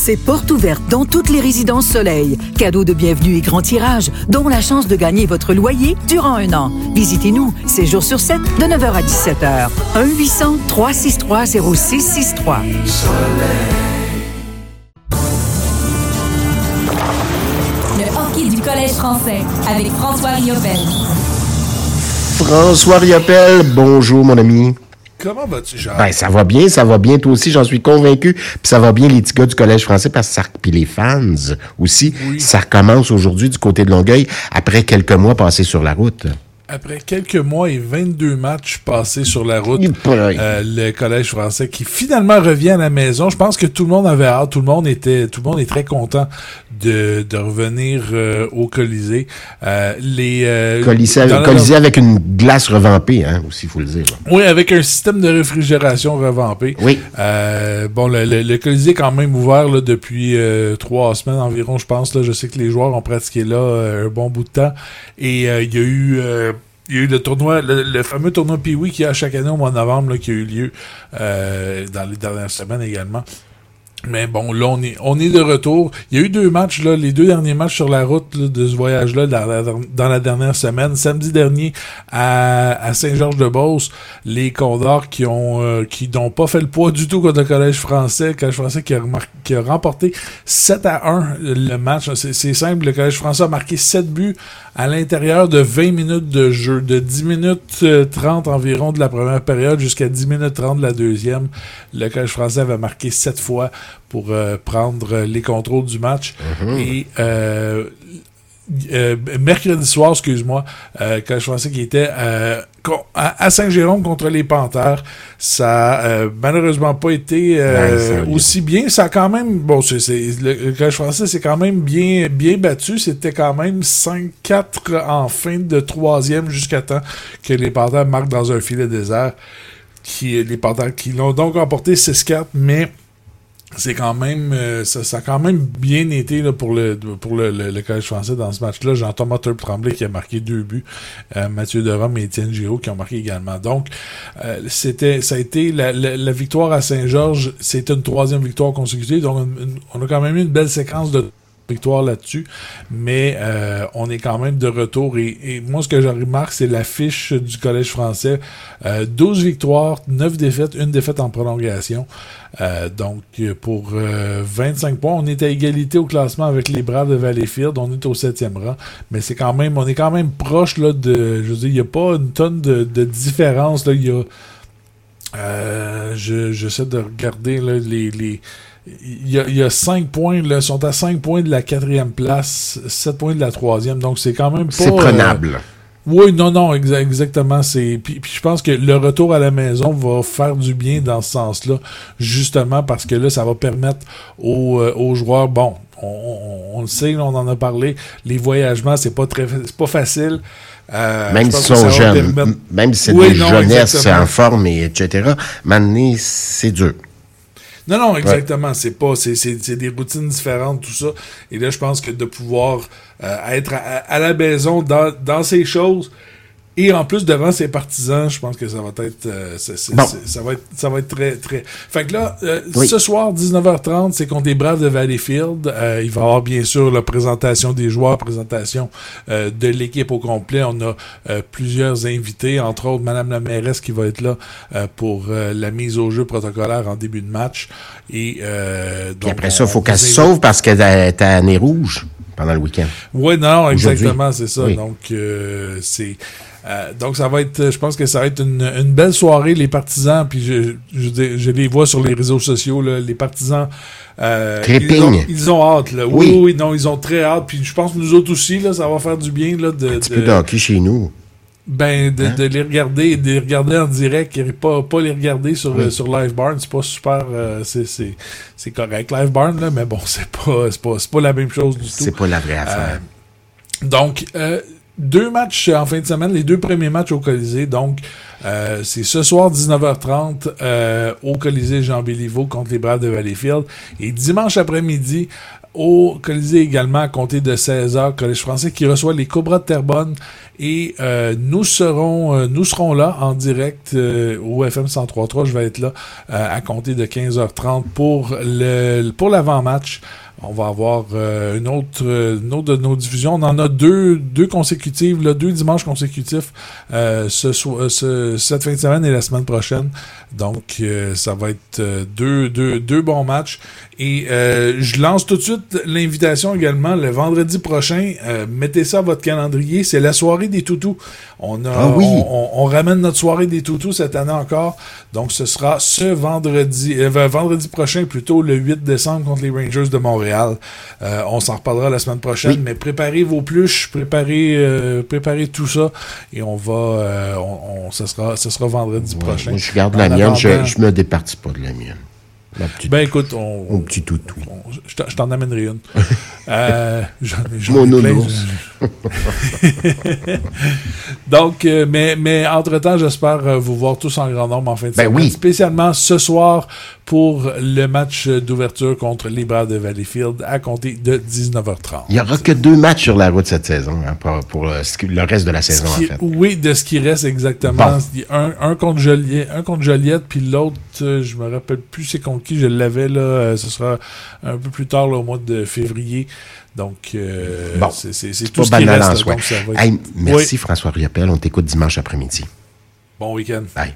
c'est porte ouverte dans toutes les résidences Soleil. Cadeau de bienvenue et grand tirage, dont la chance de gagner votre loyer durant un an. Visitez-nous, 7 jours sur 7, de 9h à 17h. 1-800-363-0663. Le hockey du Collège français avec François Riopel. François Riopel, bonjour mon ami. Comment vas-tu, Jean? Ben, ça va bien, ça va bien, toi aussi, j'en suis convaincu. Puis ça va bien, les petits gars du Collège français, parce que ça, puis les fans aussi, ça recommence aujourd'hui du côté de Longueuil, après quelques mois passés sur la route. Après quelques mois et 22 matchs passés sur la route, euh, le collège français qui finalement revient à la maison. Je pense que tout le monde avait hâte, tout le monde était, tout le monde est très content de, de revenir euh, au Colisée. Euh, les euh, Colisée, la- Colisée avec une glace revampée, hein, aussi, il faut le dire. Oui, avec un système de réfrigération revampé. Oui. Euh, bon, le, le, le Colisée est quand même ouvert là, depuis trois semaines environ, je pense. Là. Je sais que les joueurs ont pratiqué là un bon bout de temps. Et il y a eu... il y a eu le tournoi, le, fameux tournoi Pee-Wee qui a chaque année au mois de novembre, qui a eu lieu euh, dans les dernières semaines également. Mais bon, là, on est, on est de retour. Il y a eu deux matchs, là, les deux derniers matchs sur la route de ce voyage-là dans la, dernière semaine. Samedi dernier, à, Saint-Georges-de-Beauce, les Condors qui ont euh, qui n'ont pas fait le poids du tout contre le Collège français. Le Collège français qui a, qui a remporté 7 à 1 le match. C'est simple, le Collège français a marqué 7 buts à l'intérieur de 20 minutes de jeu, de 10 minutes euh, 30 environ de la première période jusqu'à 10 minutes 30 de la deuxième. Le Collège français avait marqué 7 fois pour euh, prendre les contrôles du match. Et euh, euh, mercredi soir, excuse-moi, euh, quand je pensais qu'il était euh, à, à Saint-Jérôme contre les Panthères, ça a malheureusement pas été Ouais, aussi bien. Ça a quand même, bon, c'est, le, collège français, c'est quand même bien, bien battu. C'était quand même 5-4 en fin de troisième jusqu'à temps que les Panthères marquent dans un filet désert. Qui, les Panthères qui l'ont donc emporté 6-4, mais c'est quand même euh, ça, ça a quand même bien été là, pour le pour le, le, le collège français dans ce match-là. Jean-Thomas Turp Tremblay qui a marqué deux buts, euh, Mathieu Derome et Étienne Giraud qui ont marqué également. Donc euh, c'était ça a été la, la, victoire à Saint-Georges, c'était une troisième victoire consécutive. Donc on a quand même eu une belle séquence de victoire là-dessus, mais euh, on est quand même de retour. Et, moi, ce que je remarque, c'est l'affiche du Collège français. Euh, 12 victoires, 9 défaites, une défaite en prolongation. Euh, donc, euh, pour euh, 25 points, on est à égalité au classement avec les Braves de Valleyfield. On est au septième rang, mais c'est quand même, on est quand même proche là de, je veux dire, il n'y a pas une tonne de, différence là. Y a, euh, je, j'essaie de regarder les, les il y, a, il y a 5 points, là, sont à 5 points de la quatrième place, 7 points de la troisième, donc c'est quand même pas... C'est euh, prenable. oui, non, non, exa- exactement. C'est puis, puis je pense que le retour à la maison va faire du bien dans ce sens-là, justement parce que là, ça va permettre aux, euh, aux joueurs, bon, on, on- on le sait, on en a parlé, les voyagements, c'est pas très, c'est pas facile. Euh, même s'ils sont jeunes, permettre- même si c'est Oui, des non, jeunesses en forme, et etc., maintenant, c'est dur. Non, non, exactement. C'est pas, c'est, c'est, c'est des routines différentes, tout ça. Et là, je pense que de pouvoir euh, être à, à la maison dans, dans ces choses et en plus devant ses partisans, je pense que ça va être, euh, Bon. ça va être, ça va être très, très. Fait que là, euh, Oui. ce soir 19h30, c'est contre les Braves de Valleyfield. Euh, il va y avoir bien sûr la présentation des joueurs, présentation euh, de l'équipe au complet. On a euh, plusieurs invités, entre autres Madame la mairesse qui va être là euh, pour euh, la mise au jeu protocolaire en début de match. Et euh, Puis donc, après ça, il faut qu'elle se sauve parce qu'elle est à nez rouge pendant le week-end. oui, non, exactement, c'est ça. Oui. Donc, euh, c'est. Euh, donc, ça va être. Je pense que ça va être une, une belle soirée, les partisans. Puis, je, je, je les vois sur les réseaux sociaux, là, les partisans. Euh, ils, ont, ils ont hâte, là. Oui, Oui. non, ils ont très hâte. Puis, je pense que nous autres aussi, là, ça va faire du bien, là, de. Un petit de- peu de hockey chez nous. ben, de, Hein? de les regarder de les regarder en direct et pas, pas les regarder sur, Oui. euh, sur Live Barn. C'est pas super. euh, c'est- c'est c'est correct, Live Barn, là, mais bon, c'est pas, c'est pas, c'est pas la même chose du tout. C'est pas la vraie affaire. Euh, donc, euh, deux matchs en fin de semaine, les deux premiers matchs au Colisée. Donc, Euh, c'est ce soir 19h30 euh, au Colisée Jean Béliveau contre les Braves de Valleyfield. Et dimanche après-midi au Colisée également à compter de 16h, Collège français qui reçoit les Cobras de Terrebonne et euh, nous serons euh, nous serons là en direct euh, au FM 103.3. Je vais être là à compter de 15h30 pour le pour l'avant-match. On va avoir une, autre, une autre de nos diffusions. On en a deux, deux consécutives, là, deux dimanches consécutifs ce, ce, cette fin de semaine et la semaine prochaine. Donc, ça va être deux, deux, deux bons matchs. Et je lance tout de suite l'invitation également le vendredi prochain. mettez ça à votre calendrier. C'est la soirée des toutous. On, a, ah oui. on, ramène notre soirée des toutous cette année encore. Donc, ce sera ce vendredi, euh, vendredi prochain, plutôt le 8 décembre contre les Rangers de Montréal. Euh, on s'en reparlera la semaine prochaine, mais préparez vos pluches, préparez, euh, préparez tout ça et on va, on, ce, sera, ce sera vendredi prochain. je garde la mienne, je, je me départis pas de la mienne. ben écoute, on, Mon petit toutou. je t'en amènerai une. euh, Mon nounours. Donc, euh, mais, mais entre-temps, j'espère euh, vous voir tous en grand nombre en fin de ben semaine. Oui. Spécialement ce soir pour le match d'ouverture contre les Braves de Valleyfield à compter de 19h30. Il n'y aura que deux matchs sur la route cette saison, hein, pour, pour le, reste de la saison, qui, en fait. Oui, de ce qui reste exactement. Bon. Un, un, contre Joliette, un contre Joliette, puis l'autre, euh, je me rappelle plus c'est contre qui je l'avais, là. Euh, ce sera un peu plus tard, là, au mois de février. Donc, euh, bon, c'est tout ce qui banal reste. en soi. Donc, ça va être... hey, merci oui. François Riopel. On t'écoute dimanche après-midi. Bon week-end. Bye.